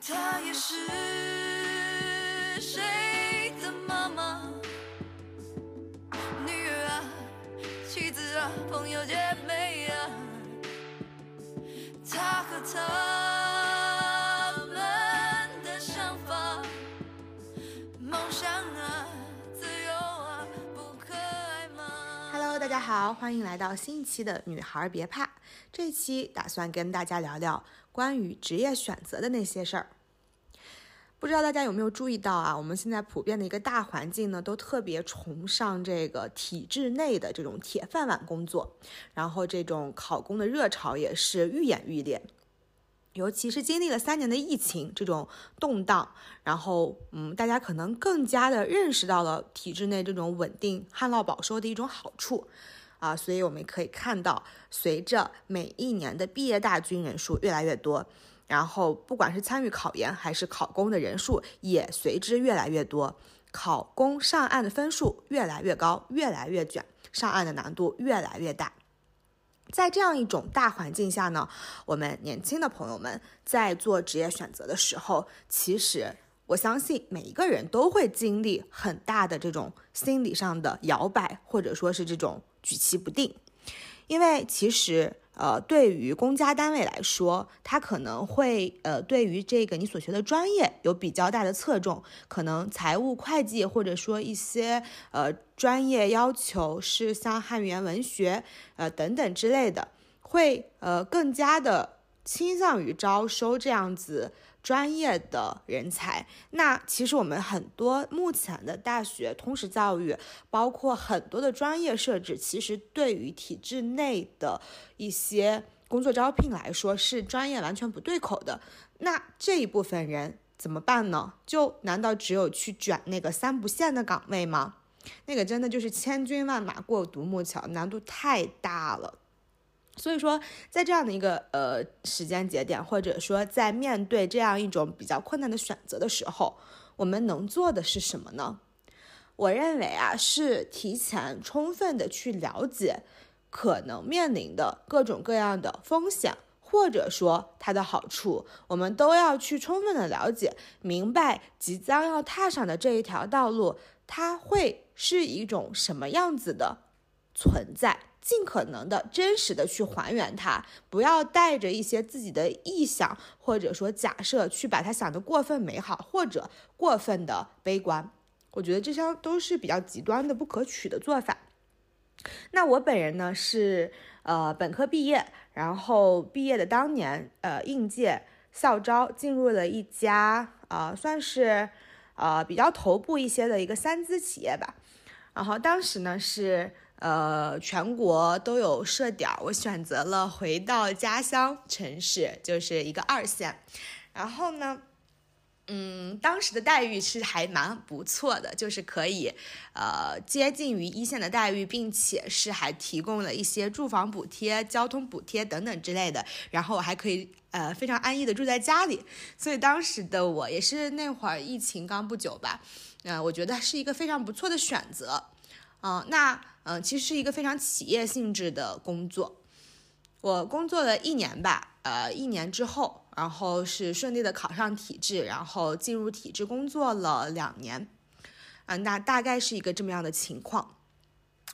她也是谁的妈妈、女儿啊、妻子啊、朋友姐妹啊，她和他们的想法、梦想啊、自由啊，不可爱吗？Hello，大家好，欢迎来到新一期的《女孩别怕》。这一期打算跟大家聊聊关于职业选择的那些事儿。不知道大家有没有注意到啊？我们现在普遍的一个大环境呢，都特别崇尚这个体制内的这种铁饭碗工作，然后这种考公的热潮也是愈演愈烈。尤其是经历了三年的疫情这种动荡，然后嗯，大家可能更加的认识到了体制内这种稳定、旱涝保收的一种好处啊，所以我们可以看到，随着每一年的毕业大军人数越来越多，然后不管是参与考研还是考公的人数也随之越来越多，考公上岸的分数越来越高，越来越卷，上岸的难度越来越大。在这样一种大环境下呢，我们年轻的朋友们在做职业选择的时候，其实我相信每一个人都会经历很大的这种心理上的摇摆，或者说是这种举棋不定，因为其实。呃，对于公家单位来说，它可能会呃，对于这个你所学的专业有比较大的侧重，可能财务会计或者说一些呃专业要求是像汉语言文学呃等等之类的，会呃更加的倾向于招收这样子。专业的人才，那其实我们很多目前的大学通识教育，包括很多的专业设置，其实对于体制内的一些工作招聘来说，是专业完全不对口的。那这一部分人怎么办呢？就难道只有去卷那个三不限的岗位吗？那个真的就是千军万马过独木桥，难度太大了。所以说，在这样的一个呃时间节点，或者说在面对这样一种比较困难的选择的时候，我们能做的是什么呢？我认为啊，是提前充分的去了解可能面临的各种各样的风险，或者说它的好处，我们都要去充分的了解，明白即将要踏上的这一条道路，它会是一种什么样子的存在。尽可能的真实的去还原它，不要带着一些自己的臆想或者说假设去把它想得过分美好或者过分的悲观。我觉得这些都是比较极端的不可取的做法。那我本人呢是呃本科毕业，然后毕业的当年呃应届校招进入了一家呃算是呃比较头部一些的一个三资企业吧，然后当时呢是。呃，全国都有设点，我选择了回到家乡城市，就是一个二线。然后呢，嗯，当时的待遇是还蛮不错的，就是可以呃接近于一线的待遇，并且是还提供了一些住房补贴、交通补贴等等之类的。然后还可以呃非常安逸的住在家里，所以当时的我也是那会儿疫情刚不久吧，嗯，我觉得是一个非常不错的选择。嗯，那嗯，其实是一个非常企业性质的工作。我工作了一年吧，呃，一年之后，然后是顺利的考上体制，然后进入体制工作了两年。啊，那大概是一个这么样的情况。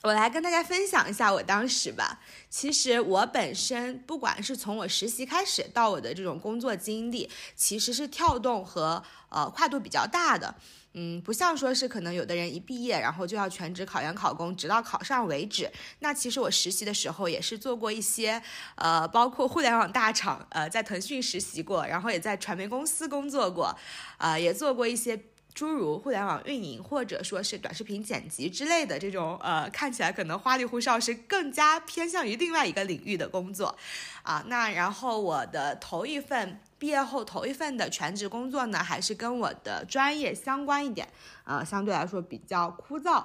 我来跟大家分享一下我当时吧。其实我本身不管是从我实习开始到我的这种工作经历，其实是跳动和呃跨度比较大的。嗯，不像说是可能有的人一毕业然后就要全职考研考公，直到考上为止。那其实我实习的时候也是做过一些，呃，包括互联网大厂，呃，在腾讯实习过，然后也在传媒公司工作过，啊，也做过一些诸如互联网运营或者说是短视频剪辑之类的这种，呃，看起来可能花里胡哨，是更加偏向于另外一个领域的工作，啊，那然后我的头一份。毕业后头一份的全职工作呢，还是跟我的专业相关一点，呃，相对来说比较枯燥，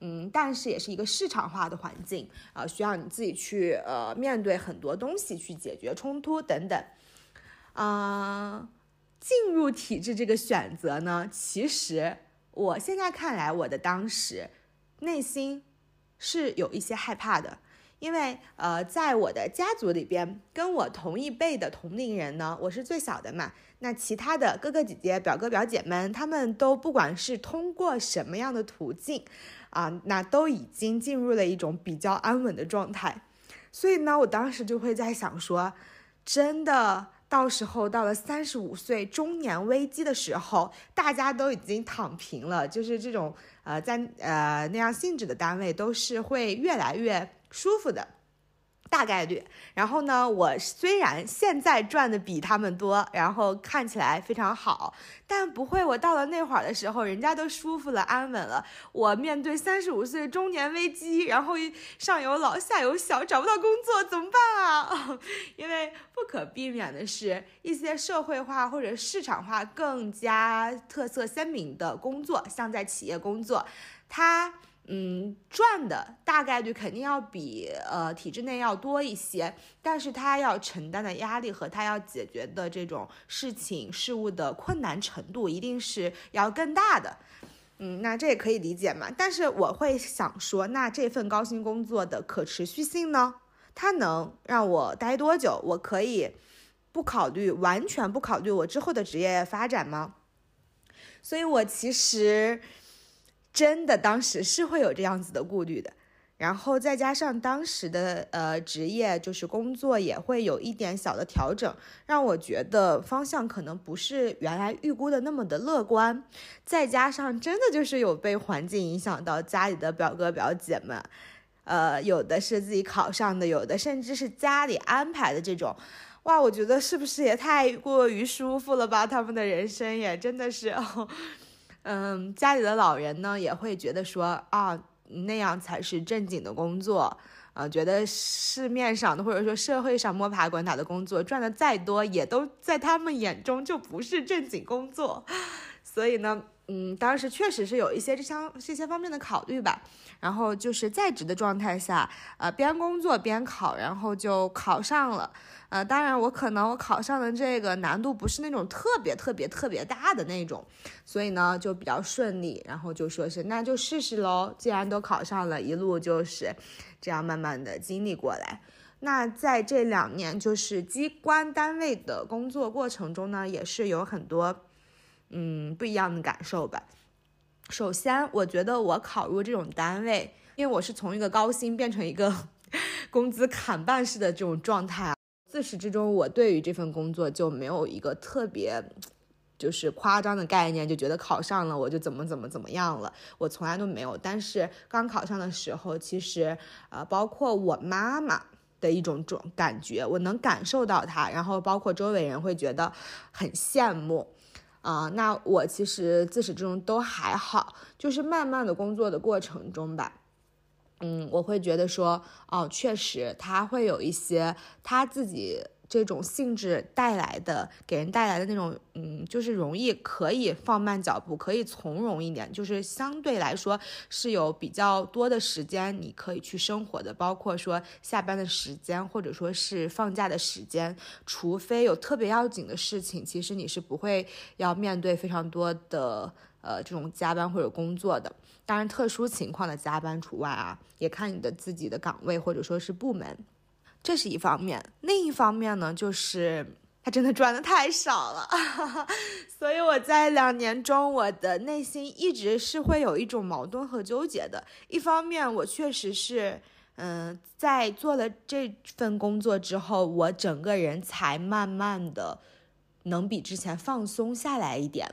嗯，但是也是一个市场化的环境，啊，需要你自己去呃面对很多东西，去解决冲突等等，啊，进入体制这个选择呢，其实我现在看来，我的当时内心是有一些害怕的，因为呃，在我的家族里边，跟我同一辈的同龄人呢，我是最小的嘛。那其他的哥哥姐姐、表哥表姐们，他们都不管是通过什么样的途径，啊，那都已经进入了一种比较安稳的状态。所以呢，我当时就会在想说，真的。到时候到了三十五岁中年危机的时候，大家都已经躺平了，就是这种呃，在呃那样性质的单位都是会越来越舒服的。大概率，然后呢？我虽然现在赚的比他们多，然后看起来非常好，但不会。我到了那会儿的时候，人家都舒服了、安稳了。我面对三十五岁中年危机，然后上有老下有小，找不到工作怎么办啊？因为不可避免的是一些社会化或者市场化更加特色鲜明的工作，像在企业工作，它。嗯，赚的大概率肯定要比呃体制内要多一些，但是他要承担的压力和他要解决的这种事情事物的困难程度一定是要更大的。嗯，那这也可以理解嘛。但是我会想说，那这份高薪工作的可持续性呢？它能让我待多久？我可以不考虑，完全不考虑我之后的职业发展吗？所以我其实。真的，当时是会有这样子的顾虑的，然后再加上当时的呃职业就是工作也会有一点小的调整，让我觉得方向可能不是原来预估的那么的乐观。再加上真的就是有被环境影响到，家里的表哥表姐们，呃，有的是自己考上的，有的甚至是家里安排的这种，哇，我觉得是不是也太过于舒服了吧？他们的人生也真的是。嗯，家里的老人呢也会觉得说啊，那样才是正经的工作，啊，觉得市面上的或者说社会上摸爬滚打的工作，赚的再多，也都在他们眼中就不是正经工作，所以呢。嗯，当时确实是有一些这相这些方面的考虑吧。然后就是在职的状态下，呃，边工作边考，然后就考上了。呃，当然我可能我考上的这个难度不是那种特别特别特别大的那种，所以呢就比较顺利。然后就说是那就试试喽，既然都考上了，一路就是这样慢慢的经历过来。那在这两年就是机关单位的工作过程中呢，也是有很多。嗯，不一样的感受吧。首先，我觉得我考入这种单位，因为我是从一个高薪变成一个 工资砍半式的这种状态。自始至终，我对于这份工作就没有一个特别就是夸张的概念，就觉得考上了我就怎么怎么怎么样了，我从来都没有。但是刚考上的时候，其实呃，包括我妈妈的一种种感觉，我能感受到她，然后包括周围人会觉得很羡慕。啊，那我其实自始至终都还好，就是慢慢的工作的过程中吧，嗯，我会觉得说，哦，确实他会有一些他自己。这种性质带来的，给人带来的那种，嗯，就是容易可以放慢脚步，可以从容一点，就是相对来说是有比较多的时间你可以去生活的，包括说下班的时间，或者说是放假的时间，除非有特别要紧的事情，其实你是不会要面对非常多的呃这种加班或者工作的。当然，特殊情况的加班除外啊，也看你的自己的岗位或者说是部门。这是一方面，另一方面呢，就是他真的赚的太少了，所以我在两年中，我的内心一直是会有一种矛盾和纠结的。一方面，我确实是，嗯，在做了这份工作之后，我整个人才慢慢的能比之前放松下来一点。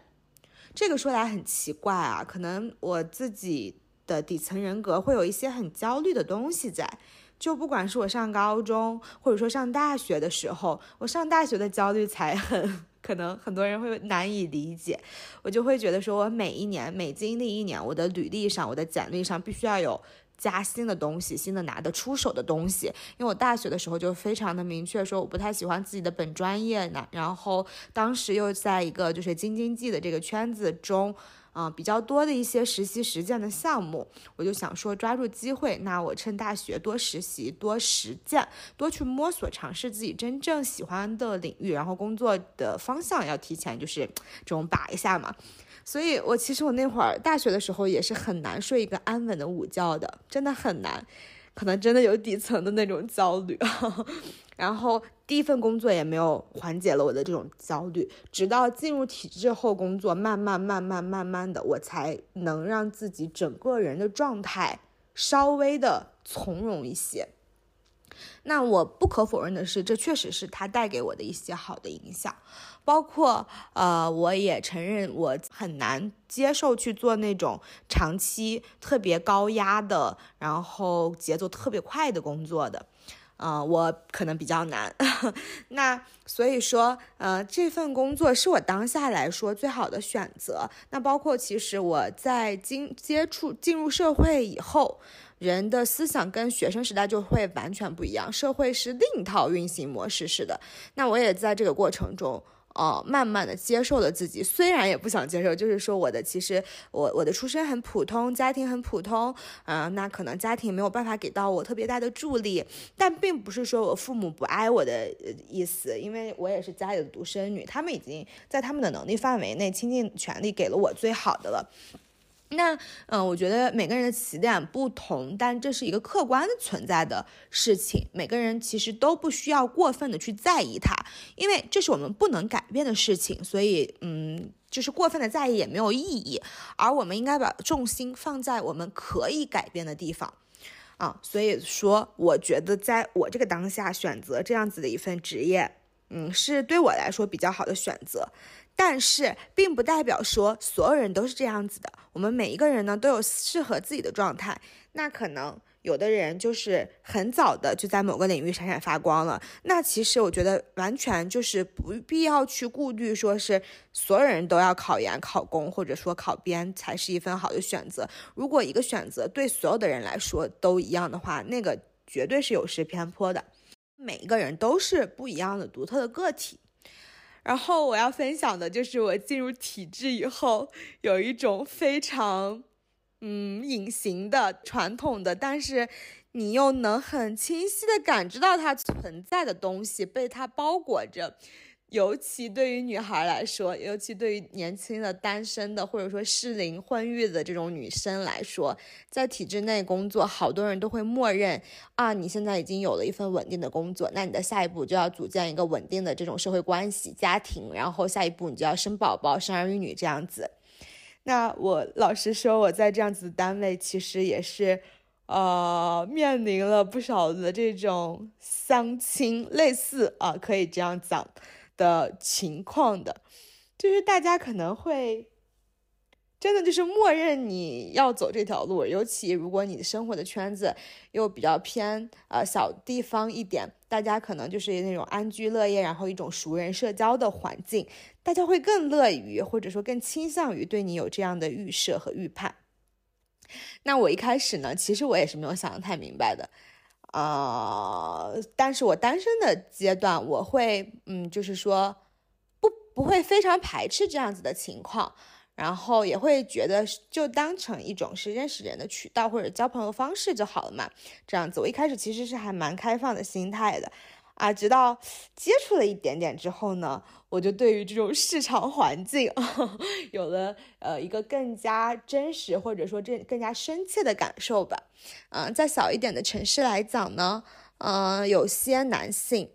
这个说来很奇怪啊，可能我自己的底层人格会有一些很焦虑的东西在。就不管是我上高中，或者说上大学的时候，我上大学的焦虑才很可能很多人会难以理解。我就会觉得说，我每一年每经历一年，我的履历上、我的简历上必须要有加新的东西，新的拿得出手的东西。因为我大学的时候就非常的明确说，我不太喜欢自己的本专业呢，然后当时又在一个就是京津冀的这个圈子中。啊，比较多的一些实习实践的项目，我就想说抓住机会，那我趁大学多实习、多实践、多去摸索、尝试自己真正喜欢的领域，然后工作的方向要提前就是这种把一下嘛。所以，我其实我那会儿大学的时候也是很难睡一个安稳的午觉的，真的很难。可能真的有底层的那种焦虑。然后第一份工作也没有缓解了我的这种焦虑，直到进入体制后工作，慢慢慢慢慢慢的，我才能让自己整个人的状态稍微的从容一些。那我不可否认的是，这确实是它带给我的一些好的影响，包括呃，我也承认我很难接受去做那种长期特别高压的，然后节奏特别快的工作的。呃，我可能比较难，那所以说，呃，这份工作是我当下来说最好的选择。那包括其实我在经接触进入社会以后，人的思想跟学生时代就会完全不一样，社会是另一套运行模式似的。那我也在这个过程中。哦，慢慢的接受了自己，虽然也不想接受，就是说我的其实我我的出身很普通，家庭很普通，啊，那可能家庭没有办法给到我特别大的助力，但并不是说我父母不爱我的意思，因为我也是家里的独生女，他们已经在他们的能力范围内倾尽全力给了我最好的了。那，嗯，我觉得每个人的起点不同，但这是一个客观的存在的事情。每个人其实都不需要过分的去在意它，因为这是我们不能改变的事情。所以，嗯，就是过分的在意也没有意义。而我们应该把重心放在我们可以改变的地方，啊，所以说，我觉得在我这个当下选择这样子的一份职业，嗯，是对我来说比较好的选择。但是，并不代表说所有人都是这样子的。我们每一个人呢，都有适合自己的状态。那可能有的人就是很早的就在某个领域闪闪发光了。那其实我觉得完全就是不必要去顾虑，说是所有人都要考研、考公，或者说考编才是一份好的选择。如果一个选择对所有的人来说都一样的话，那个绝对是有失偏颇的。每一个人都是不一样的、独特的个体。然后我要分享的就是我进入体制以后，有一种非常，嗯，隐形的、传统的，但是你又能很清晰的感知到它存在的东西，被它包裹着。尤其对于女孩来说，尤其对于年轻的单身的或者说适龄婚育的这种女生来说，在体制内工作，好多人都会默认啊，你现在已经有了一份稳定的工作，那你的下一步就要组建一个稳定的这种社会关系、家庭，然后下一步你就要生宝宝、生儿育女这样子。那我老实说，我在这样子的单位，其实也是，呃，面临了不少的这种相亲，类似啊，可以这样讲。的情况的，就是大家可能会真的就是默认你要走这条路，尤其如果你生活的圈子又比较偏呃小地方一点，大家可能就是那种安居乐业，然后一种熟人社交的环境，大家会更乐于或者说更倾向于对你有这样的预设和预判。那我一开始呢，其实我也是没有想的太明白的。呃，但是我单身的阶段，我会，嗯，就是说，不不会非常排斥这样子的情况，然后也会觉得就当成一种是认识人的渠道或者交朋友方式就好了嘛，这样子，我一开始其实是还蛮开放的心态的。啊，直到接触了一点点之后呢，我就对于这种市场环境 有了呃一个更加真实或者说这更加深切的感受吧。嗯，在小一点的城市来讲呢，嗯，有些男性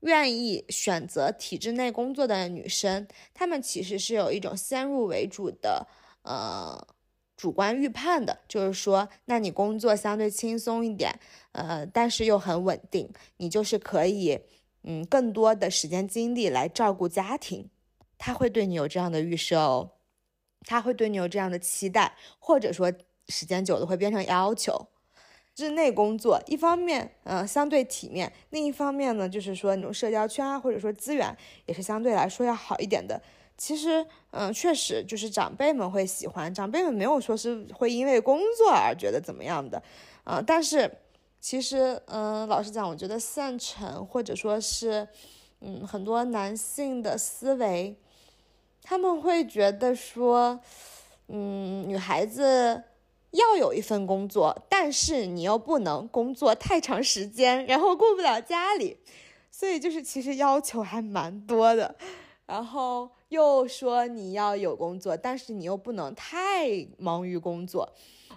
愿意选择体制内工作的女生，他们其实是有一种先入为主的呃。主观预判的，就是说，那你工作相对轻松一点，呃，但是又很稳定，你就是可以，嗯，更多的时间精力来照顾家庭，他会对你有这样的预设哦，他会对你有这样的期待，或者说时间久了会变成要求。日内工作，一方面，呃，相对体面，另一方面呢，就是说那种社交圈啊，或者说资源也是相对来说要好一点的。其实，嗯，确实就是长辈们会喜欢，长辈们没有说是会因为工作而觉得怎么样的，啊，但是其实，嗯，老实讲，我觉得县城或者说是，嗯，很多男性的思维，他们会觉得说，嗯，女孩子要有一份工作，但是你又不能工作太长时间，然后顾不了家里，所以就是其实要求还蛮多的。然后又说你要有工作，但是你又不能太忙于工作。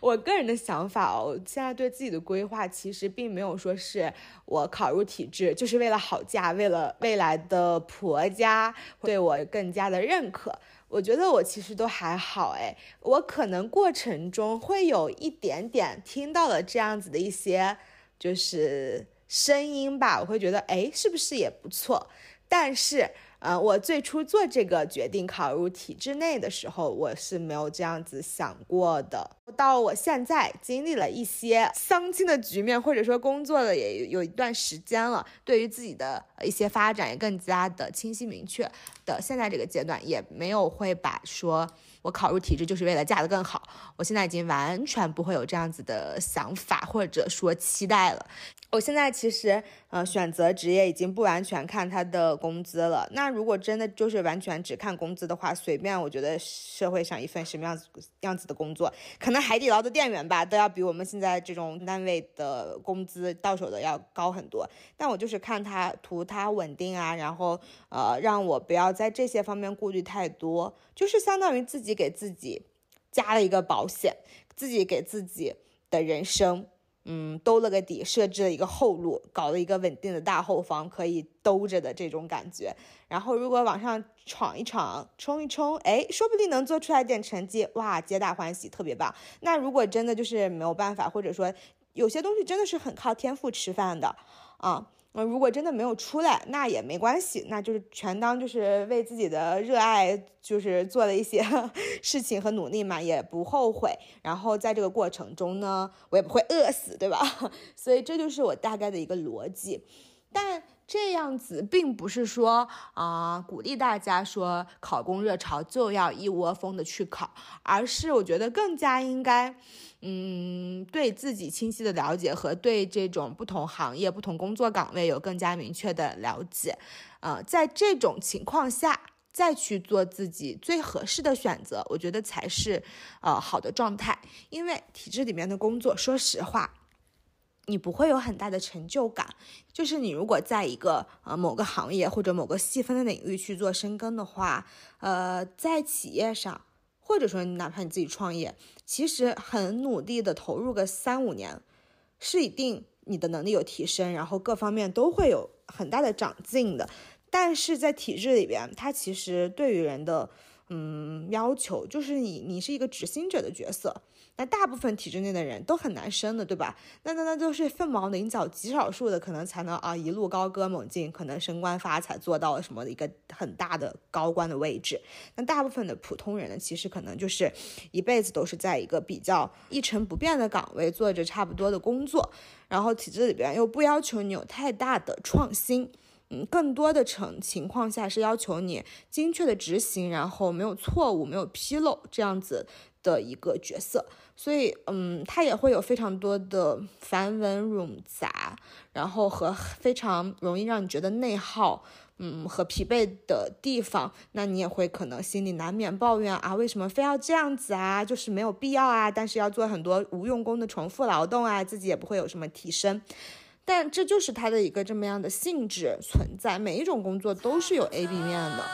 我个人的想法哦，现在对自己的规划其实并没有说是我考入体制就是为了好嫁，为了未来的婆家对我更加的认可。我觉得我其实都还好哎，我可能过程中会有一点点听到了这样子的一些就是声音吧，我会觉得哎，是不是也不错？但是。呃，我最初做这个决定考入体制内的时候，我是没有这样子想过的。到我现在经历了一些相亲的局面，或者说工作了也有一段时间了，对于自己的一些发展也更加的清晰明确的。现在这个阶段也没有会把说我考入体制就是为了嫁得更好，我现在已经完全不会有这样子的想法或者说期待了。我现在其实，呃，选择职业已经不完全看他的工资了。那如果真的就是完全只看工资的话，随便我觉得社会上一份什么样子样子的工作，可能海底捞的店员吧，都要比我们现在这种单位的工资到手的要高很多。但我就是看他图他稳定啊，然后呃，让我不要在这些方面顾虑太多，就是相当于自己给自己加了一个保险，自己给自己的人生。嗯，兜了个底，设置了一个后路，搞了一个稳定的大后方，可以兜着的这种感觉。然后如果往上闯一闯，冲一冲，哎，说不定能做出来点成绩，哇，皆大欢喜，特别棒。那如果真的就是没有办法，或者说有些东西真的是很靠天赋吃饭的啊。嗯如果真的没有出来，那也没关系，那就是全当就是为自己的热爱，就是做了一些 事情和努力嘛，也不后悔。然后在这个过程中呢，我也不会饿死，对吧？所以这就是我大概的一个逻辑。但这样子并不是说啊，鼓励大家说考公热潮就要一窝蜂的去考，而是我觉得更加应该。嗯，对自己清晰的了解和对这种不同行业、不同工作岗位有更加明确的了解，呃，在这种情况下再去做自己最合适的选择，我觉得才是呃好的状态。因为体制里面的工作，说实话，你不会有很大的成就感。就是你如果在一个呃某个行业或者某个细分的领域去做深耕的话，呃，在企业上。或者说，你哪怕你自己创业，其实很努力的投入个三五年，是一定你的能力有提升，然后各方面都会有很大的长进的。但是在体制里边，它其实对于人的。嗯，要求就是你，你是一个执行者的角色。那大部分体制内的人都很难升的，对吧？那那那都是凤毛麟角，极少数的可能才能啊一路高歌猛进，可能升官发财，做到了什么的一个很大的高官的位置。那大部分的普通人呢，其实可能就是一辈子都是在一个比较一成不变的岗位做着差不多的工作，然后体制里边又不要求你有太大的创新。嗯，更多的成情况下是要求你精确的执行，然后没有错误、没有纰漏这样子的一个角色，所以嗯，它也会有非常多的繁文冗杂，然后和非常容易让你觉得内耗，嗯和疲惫的地方，那你也会可能心里难免抱怨啊，为什么非要这样子啊？就是没有必要啊，但是要做很多无用功的重复劳动啊，自己也不会有什么提升。但这就是它的一个这么样的性质存在，每一种工作都是有 A、B 面的。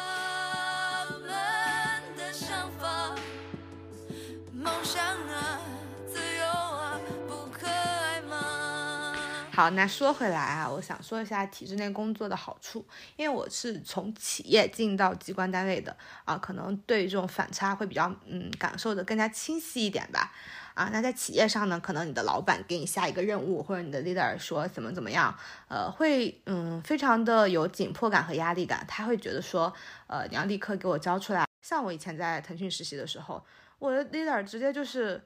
好，那说回来啊，我想说一下体制内工作的好处，因为我是从企业进到机关单位的啊，可能对这种反差会比较嗯感受的更加清晰一点吧。啊，那在企业上呢，可能你的老板给你下一个任务，或者你的 leader 说怎么怎么样，呃，会嗯非常的有紧迫感和压力感，他会觉得说，呃，你要立刻给我交出来。像我以前在腾讯实习的时候，我的 leader 直接就是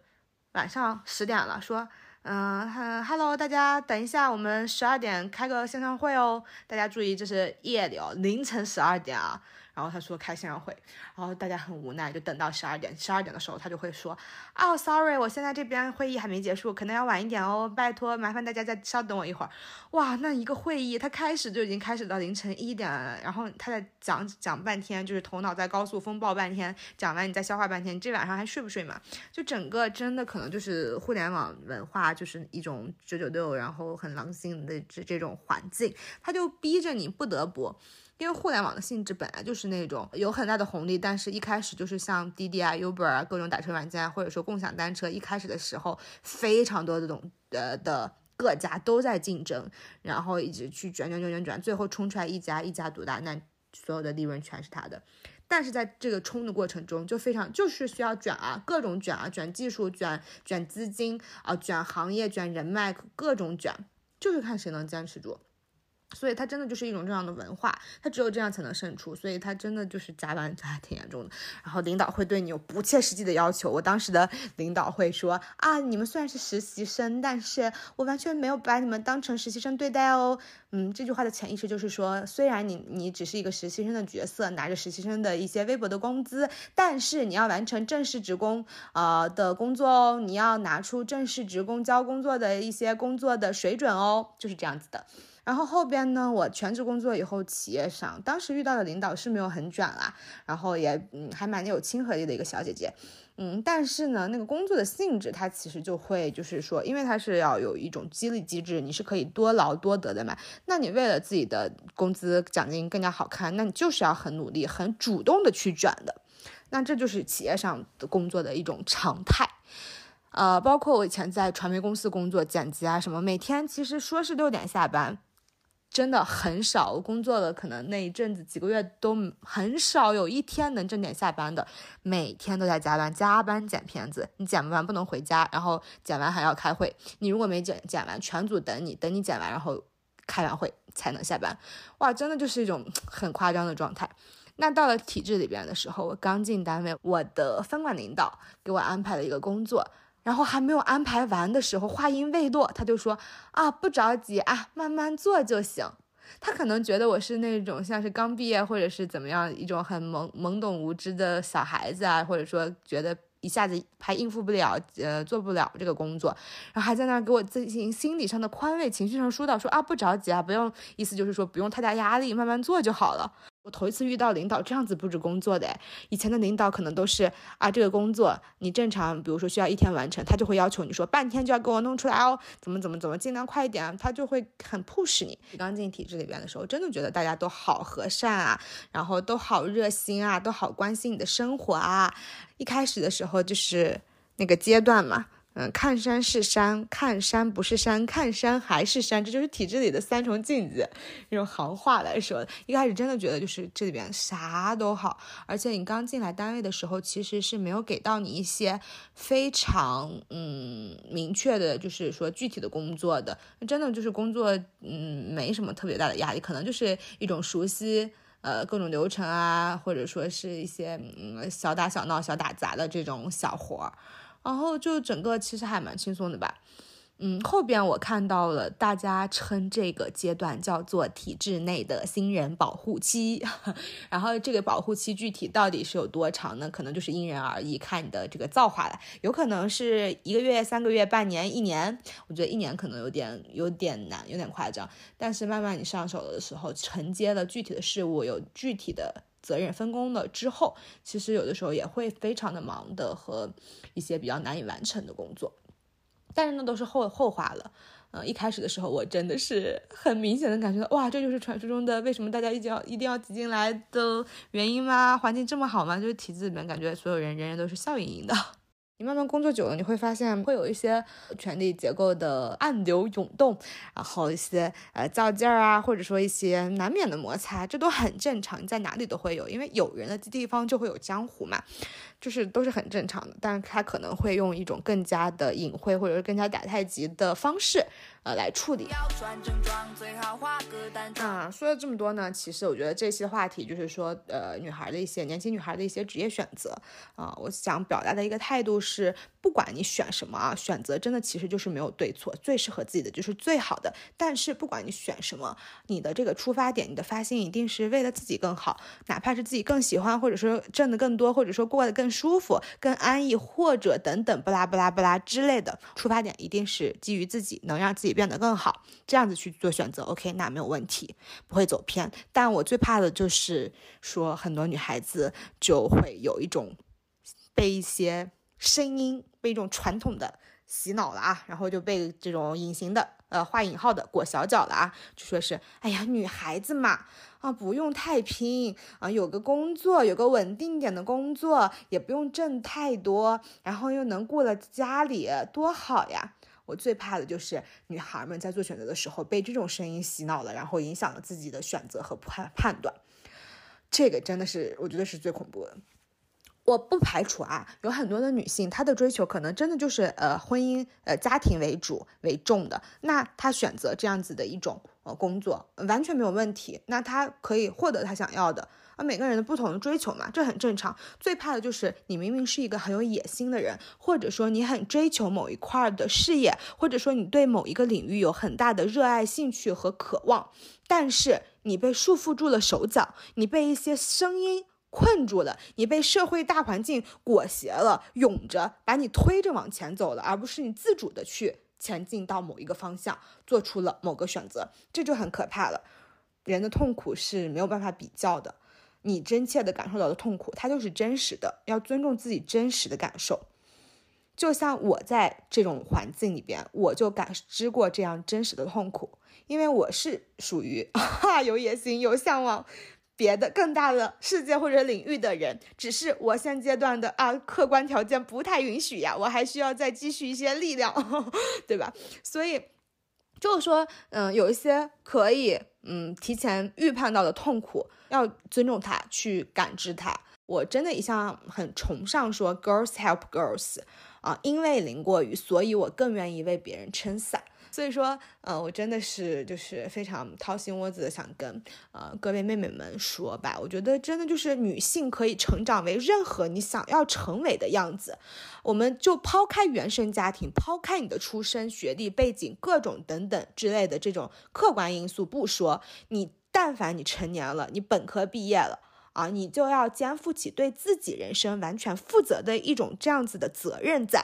晚上十点了，说，嗯，hello，大家等一下，我们十二点开个线上会哦，大家注意，这是夜里哦，凌晨十二点啊。然后他说开线上会，然后大家很无奈，就等到十二点。十二点的时候，他就会说，哦，sorry，我现在这边会议还没结束，可能要晚一点哦，拜托，麻烦大家再稍等我一会儿。哇，那一个会议，他开始就已经开始到凌晨一点，然后他在讲讲半天，就是头脑在高速风暴半天，讲完你再消化半天，你这晚上还睡不睡嘛？就整个真的可能就是互联网文化就是一种九九六，然后很狼性的这这种环境，他就逼着你不得不。因为互联网的性质本来就是那种有很大的红利，但是一开始就是像滴滴啊、Uber 啊各种打车软件，或者说共享单车，一开始的时候非常多的这种呃的各家都在竞争，然后一直去卷卷卷卷卷，最后冲出来一家一家独大，那所有的利润全是他的。但是在这个冲的过程中，就非常就是需要卷啊，各种卷啊，卷技术，卷卷资金啊，卷行业，卷人脉，各种卷，就是看谁能坚持住。所以它真的就是一种这样的文化，它只有这样才能胜出。所以它真的就是加班还挺严重的。然后领导会对你有不切实际的要求。我当时的领导会说啊，你们虽然是实习生，但是我完全没有把你们当成实习生对待哦。嗯，这句话的潜意识就是说，虽然你你只是一个实习生的角色，拿着实习生的一些微薄的工资，但是你要完成正式职工呃的工作哦，你要拿出正式职工交工作的一些工作的水准哦，就是这样子的。然后后边呢，我全职工作以后，企业上当时遇到的领导是没有很卷啦，然后也嗯还蛮有亲和力的一个小姐姐，嗯，但是呢，那个工作的性质它其实就会就是说，因为它是要有一种激励机制，你是可以多劳多得的嘛，那你为了自己的工资奖金更加好看，那你就是要很努力、很主动的去卷的，那这就是企业上的工作的一种常态。呃，包括我以前在传媒公司工作，剪辑啊什么，每天其实说是六点下班。真的很少，工作了可能那一阵子几个月都很少有一天能正点下班的，每天都在加班，加班剪片子，你剪不完不能回家，然后剪完还要开会，你如果没剪剪完，全组等你，等你剪完，然后开完会才能下班，哇，真的就是一种很夸张的状态。那到了体制里边的时候，我刚进单位，我的分管领导给我安排了一个工作。然后还没有安排完的时候，话音未落，他就说啊，不着急啊，慢慢做就行。他可能觉得我是那种像是刚毕业或者是怎么样一种很懵懵懂无知的小孩子啊，或者说觉得一下子还应付不了，呃，做不了这个工作，然后还在那儿给我进行心理上的宽慰，情绪上疏导，说啊，不着急啊，不用，意思就是说不用太大压力，慢慢做就好了。我头一次遇到领导这样子布置工作的，以前的领导可能都是啊，这个工作你正常，比如说需要一天完成，他就会要求你说半天就要给我弄出来哦，怎么怎么怎么，尽量快一点，他就会很 push 你。刚进体制里边的时候，真的觉得大家都好和善啊，然后都好热心啊，都好关心你的生活啊。一开始的时候就是那个阶段嘛。嗯，看山是山，看山不是山，看山还是山，这就是体制里的三重境界，用行话来说。一开始真的觉得就是这里边啥都好，而且你刚进来单位的时候，其实是没有给到你一些非常嗯明确的，就是说具体的工作的，真的就是工作嗯没什么特别大的压力，可能就是一种熟悉呃各种流程啊，或者说是一些嗯小打小闹、小打杂的这种小活儿。然后就整个其实还蛮轻松的吧，嗯，后边我看到了大家称这个阶段叫做体制内的新人保护期，然后这个保护期具体到底是有多长呢？可能就是因人而异，看你的这个造化了，有可能是一个月、三个月、半年、一年，我觉得一年可能有点有点难，有点夸张，但是慢慢你上手了的时候，承接了具体的事物，有具体的。责任分工了之后，其实有的时候也会非常的忙的和一些比较难以完成的工作，但是那都是后后话了。嗯，一开始的时候我真的是很明显的感觉到，哇，这就是传说中的为什么大家一定要一定要挤进来的原因吗？环境这么好吗？就是体制里面感觉所有人人人都是笑盈盈的。你慢慢工作久了，你会发现会有一些权力结构的暗流涌动，然后一些呃较劲儿啊，或者说一些难免的摩擦，这都很正常，在哪里都会有，因为有人的地方就会有江湖嘛。就是都是很正常的，但是他可能会用一种更加的隐晦或者是更加打太极的方式，呃，来处理。啊，说了这么多呢，其实我觉得这些话题就是说，呃，女孩的一些年轻女孩的一些职业选择啊，我想表达的一个态度是，是不管你选什么啊，选择真的其实就是没有对错，最适合自己的就是最好的。但是不管你选什么，你的这个出发点，你的发心一定是为了自己更好，哪怕是自己更喜欢，或者说挣的更多，或者说过得更。舒服、更安逸，或者等等不拉不拉不拉之类的，出发点一定是基于自己能让自己变得更好，这样子去做选择。OK，那没有问题，不会走偏。但我最怕的就是说，很多女孩子就会有一种被一些声音、被一种传统的洗脑了啊，然后就被这种隐形的呃画引号的裹小脚了啊，就说是哎呀女孩子嘛啊不用太拼啊，有个工作，有个稳定点的工作，也不用挣太多，然后又能顾了家里，多好呀！我最怕的就是女孩们在做选择的时候被这种声音洗脑了，然后影响了自己的选择和判判断，这个真的是我觉得是最恐怖的。我不排除啊，有很多的女性，她的追求可能真的就是呃婚姻呃家庭为主为重的，那她选择这样子的一种呃工作完全没有问题，那她可以获得她想要的啊。每个人的不同的追求嘛，这很正常。最怕的就是你明明是一个很有野心的人，或者说你很追求某一块的事业，或者说你对某一个领域有很大的热爱、兴趣和渴望，但是你被束缚住了手脚，你被一些声音。困住了，你被社会大环境裹挟了，涌着把你推着往前走了，而不是你自主的去前进到某一个方向，做出了某个选择，这就很可怕了。人的痛苦是没有办法比较的，你真切的感受到的痛苦，它就是真实的，要尊重自己真实的感受。就像我在这种环境里边，我就感知过这样真实的痛苦，因为我是属于 哈有野心、有向往。别的更大的世界或者领域的人，只是我现阶段的啊客观条件不太允许呀，我还需要再积蓄一些力量，对吧？所以就是说，嗯，有一些可以嗯提前预判到的痛苦，要尊重它，去感知它。我真的一向很崇尚说 girls help girls 啊，因为淋过雨，所以我更愿意为别人撑伞。所以说，呃，我真的是就是非常掏心窝子的想跟呃各位妹妹们说吧，我觉得真的就是女性可以成长为任何你想要成为的样子。我们就抛开原生家庭，抛开你的出身、学历、背景各种等等之类的这种客观因素不说，你但凡你成年了，你本科毕业了啊，你就要肩负起对自己人生完全负责的一种这样子的责任在。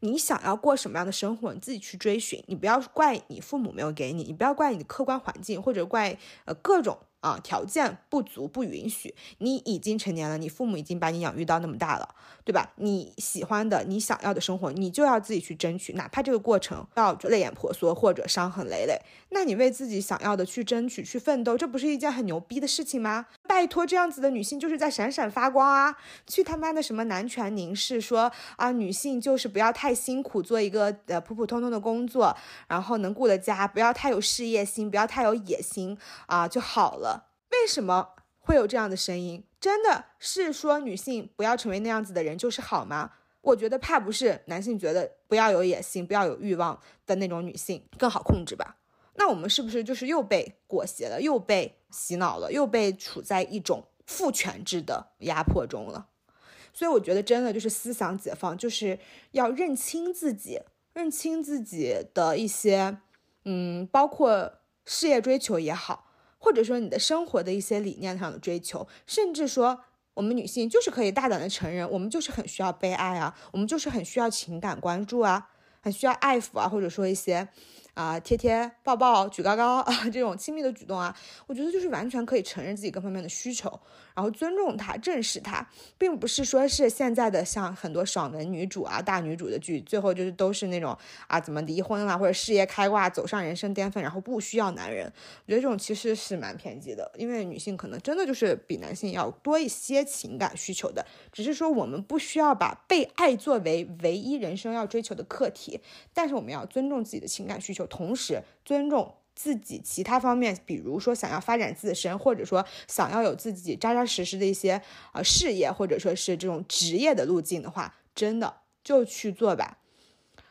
你想要过什么样的生活，你自己去追寻，你不要怪你父母没有给你，你不要怪你的客观环境，或者怪呃各种。啊，条件不足不允许。你已经成年了，你父母已经把你养育到那么大了，对吧？你喜欢的、你想要的生活，你就要自己去争取，哪怕这个过程要泪眼婆娑或者伤痕累累。那你为自己想要的去争取、去奋斗，这不是一件很牛逼的事情吗？拜托，这样子的女性就是在闪闪发光啊！去他妈的什么男权凝视，说啊，女性就是不要太辛苦，做一个呃普普通通的工作，然后能顾得家，不要太有事业心，不要太有野心啊就好了。为什么会有这样的声音？真的是说女性不要成为那样子的人就是好吗？我觉得怕不是男性觉得不要有野心、不要有欲望的那种女性更好控制吧？那我们是不是就是又被裹挟了，又被洗脑了，又被处在一种父权制的压迫中了？所以我觉得真的就是思想解放，就是要认清自己，认清自己的一些，嗯，包括事业追求也好。或者说你的生活的一些理念上的追求，甚至说我们女性就是可以大胆的承认，我们就是很需要被爱啊，我们就是很需要情感关注啊，很需要爱抚啊，或者说一些。啊，贴贴抱抱举高高啊，这种亲密的举动啊，我觉得就是完全可以承认自己各方面的需求，然后尊重他，正视他，并不是说是现在的像很多爽文女主啊、大女主的剧，最后就是都是那种啊怎么离婚了或者事业开挂走上人生巅峰，然后不需要男人。我觉得这种其实是蛮偏激的，因为女性可能真的就是比男性要多一些情感需求的，只是说我们不需要把被爱作为唯一人生要追求的课题，但是我们要尊重自己的情感需求。同时尊重自己其他方面，比如说想要发展自身，或者说想要有自己扎扎实实的一些呃事业，或者说是这种职业的路径的话，真的就去做吧，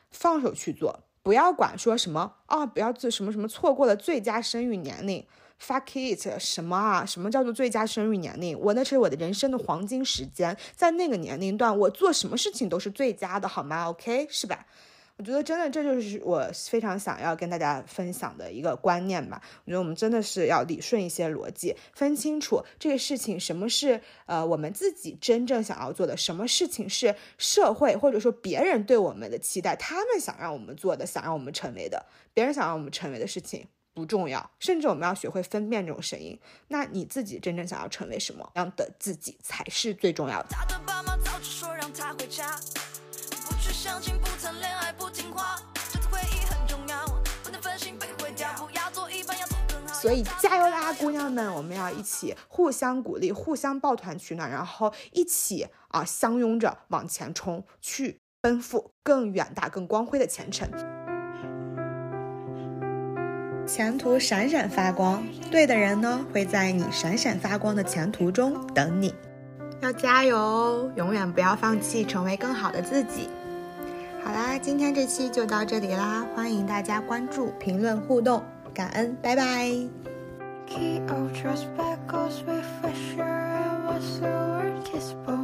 放手去做，不要管说什么啊，不要做什么什么错过了最佳生育年龄，fuck it，什么啊？什么叫做最佳生育年龄？我那是我的人生的黄金时间，在那个年龄段，我做什么事情都是最佳的，好吗？OK，是吧？我觉得真的，这就是我非常想要跟大家分享的一个观念吧。我觉得我们真的是要理顺一些逻辑，分清楚这个事情什么是呃我们自己真正想要做的，什么事情是社会或者说别人对我们的期待，他们想让我们做的，想让我们成为的，别人想让我们成为的事情不重要，甚至我们要学会分辨这种声音。那你自己真正想要成为什么样的自己才是最重要的。他的爸妈早就说让他回家。相亲，不谈恋爱，不听话，这次会议很重要，不能分心被毁掉，不要做一般，要做更好。所以加油啦，姑娘们！我们要一起互相鼓励，互相抱团取暖，然后一起啊相拥着往前冲，去奔赴更远大、更光辉的前程。前途闪闪发光，对的人呢会在你闪闪发光的前途中等你。要加油哦，永远不要放弃，成为更好的自己。好啦，今天这期就到这里啦，欢迎大家关注、评论、互动，感恩，拜拜。Key of trust back goes refresher. I was a word kiss, but